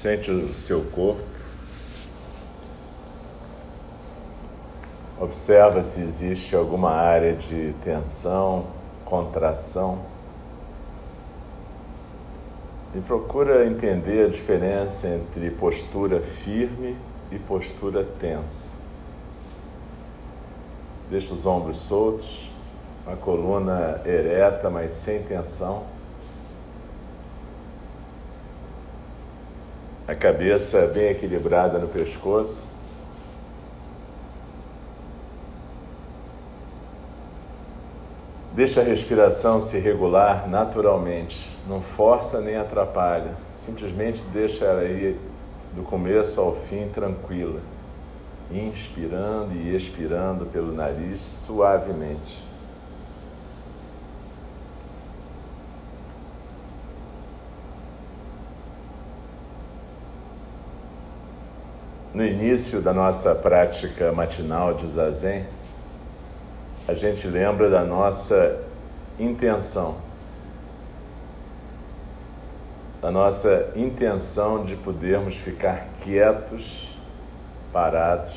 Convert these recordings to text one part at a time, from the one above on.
Sente o seu corpo. Observa se existe alguma área de tensão, contração. E procura entender a diferença entre postura firme e postura tensa. Deixa os ombros soltos, a coluna ereta, mas sem tensão. A cabeça bem equilibrada no pescoço. Deixa a respiração se regular naturalmente, não força nem atrapalha, simplesmente deixa ela ir do começo ao fim tranquila, inspirando e expirando pelo nariz suavemente. No início da nossa prática matinal de zazen, a gente lembra da nossa intenção, da nossa intenção de podermos ficar quietos, parados,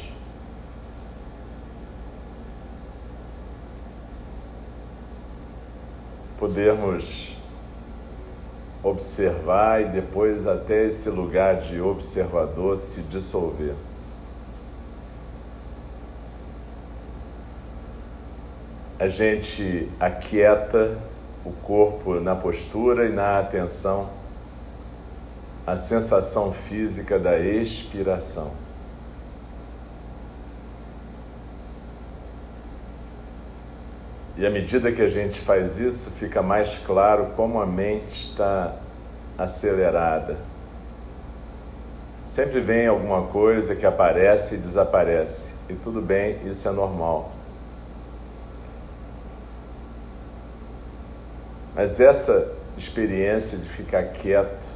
podermos observar e depois até esse lugar de observador se dissolver. A gente aquieta o corpo na postura e na atenção, a sensação física da expiração. E à medida que a gente faz isso, fica mais claro como a mente está acelerada. Sempre vem alguma coisa que aparece e desaparece. E tudo bem, isso é normal. Mas essa experiência de ficar quieto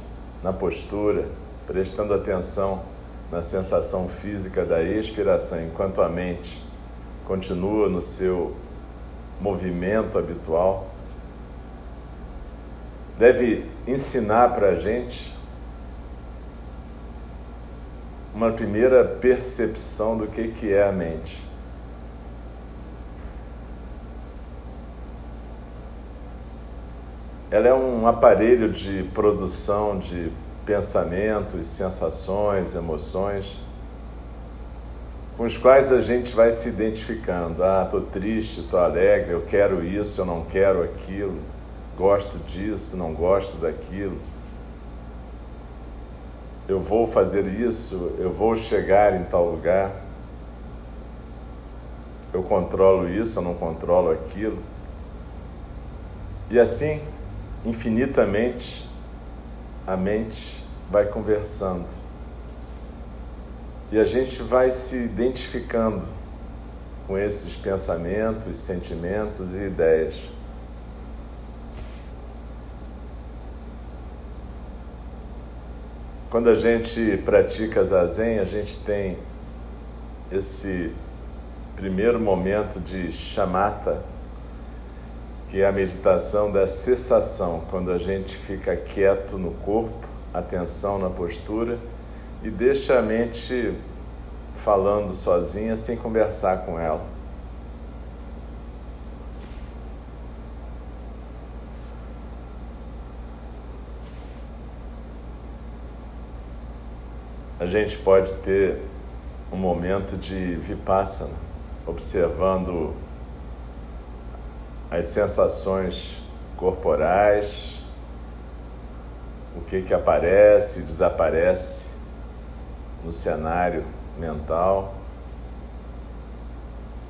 na postura, prestando atenção na sensação física da expiração, enquanto a mente continua no seu movimento habitual, deve ensinar para a gente uma primeira percepção do que, que é a mente. Ela é um aparelho de produção de pensamentos, sensações, emoções com os quais a gente vai se identificando. Ah, estou triste, estou alegre, eu quero isso, eu não quero aquilo, gosto disso, não gosto daquilo. Eu vou fazer isso, eu vou chegar em tal lugar. Eu controlo isso, eu não controlo aquilo. E assim, infinitamente, a mente vai conversando e a gente vai se identificando com esses pensamentos, sentimentos e ideias. Quando a gente pratica zazen, a gente tem esse primeiro momento de chamata, que é a meditação da cessação, quando a gente fica quieto no corpo, atenção na postura e deixa a mente falando sozinha sem conversar com ela. A gente pode ter um momento de vipassana, observando as sensações corporais, o que que aparece e desaparece no cenário mental,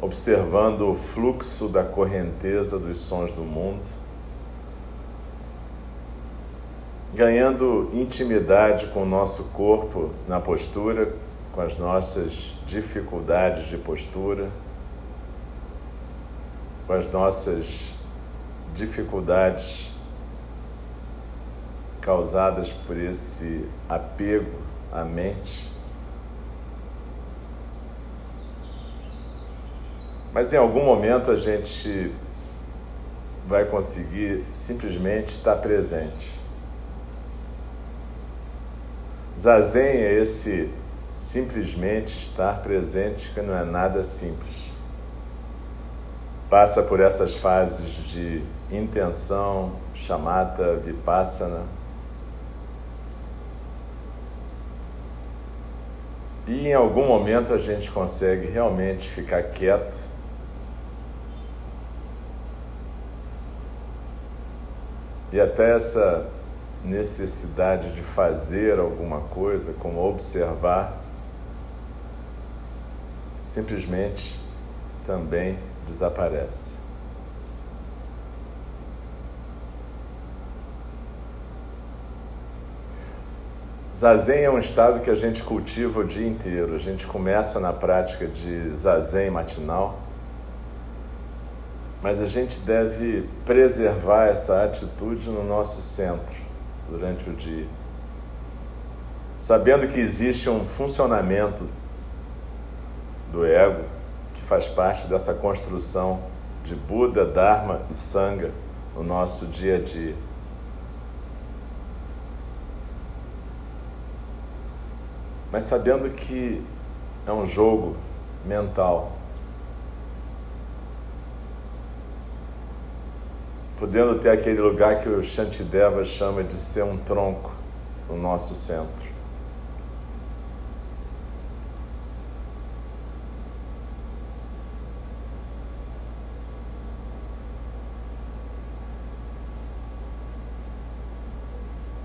observando o fluxo da correnteza dos sons do mundo, ganhando intimidade com o nosso corpo na postura, com as nossas dificuldades de postura, com as nossas dificuldades causadas por esse apego à mente. Mas em algum momento a gente vai conseguir simplesmente estar presente. Zazen é esse simplesmente estar presente que não é nada simples. Passa por essas fases de intenção, chamata, vipassana. E em algum momento a gente consegue realmente ficar quieto e até essa necessidade de fazer alguma coisa, como observar, simplesmente também desaparece. Zazen é um estado que a gente cultiva o dia inteiro. A gente começa na prática de zazen matinal, mas a gente deve preservar essa atitude no nosso centro durante o dia, sabendo que existe um funcionamento do ego que faz parte dessa construção de Buda, Dharma e Sangha no nosso dia a dia. mas sabendo que é um jogo mental. Podendo ter aquele lugar que o Shantideva chama de ser um tronco no nosso centro.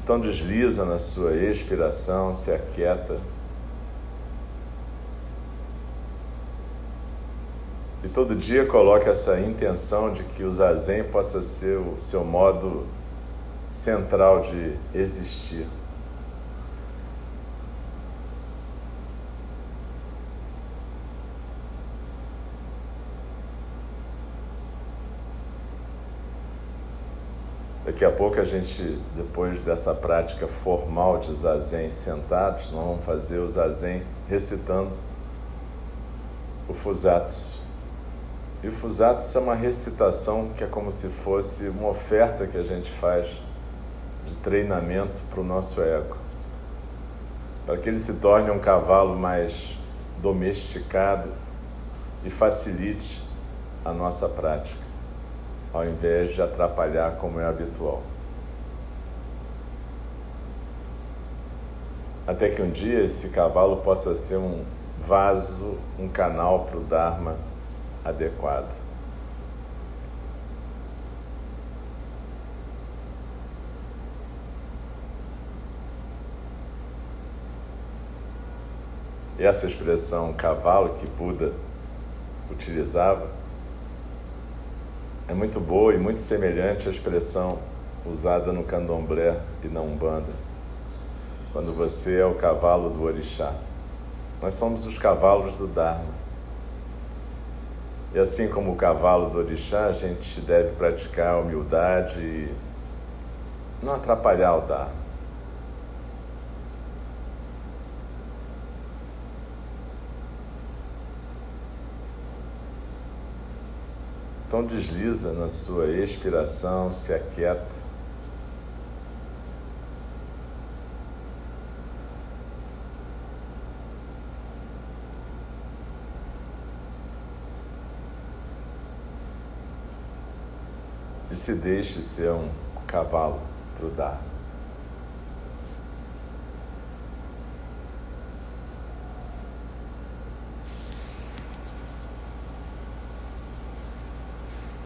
Então desliza na sua expiração, se aquieta. Todo dia coloque essa intenção de que o zazen possa ser o seu modo central de existir. Daqui a pouco a gente, depois dessa prática formal de zazen sentados, nós vamos fazer o zazen recitando o Fusatsu. E o Fusatsu é uma recitação que é como se fosse uma oferta que a gente faz de treinamento para o nosso ego, para que ele se torne um cavalo mais domesticado e facilite a nossa prática ao invés de atrapalhar como é habitual. Até que um dia esse cavalo possa ser um vaso, um canal para o Dharma adequado. Essa expressão cavalo que Buda utilizava é muito boa e muito semelhante à expressão usada no candomblé e na umbanda, quando você é o cavalo do orixá. Nós somos os cavalos do Dharma. E assim como o cavalo do orixá, a gente deve praticar a humildade e não atrapalhar o Dharma. Então desliza na sua expiração, se aquieta. E se deixe ser um cavalo para o dar.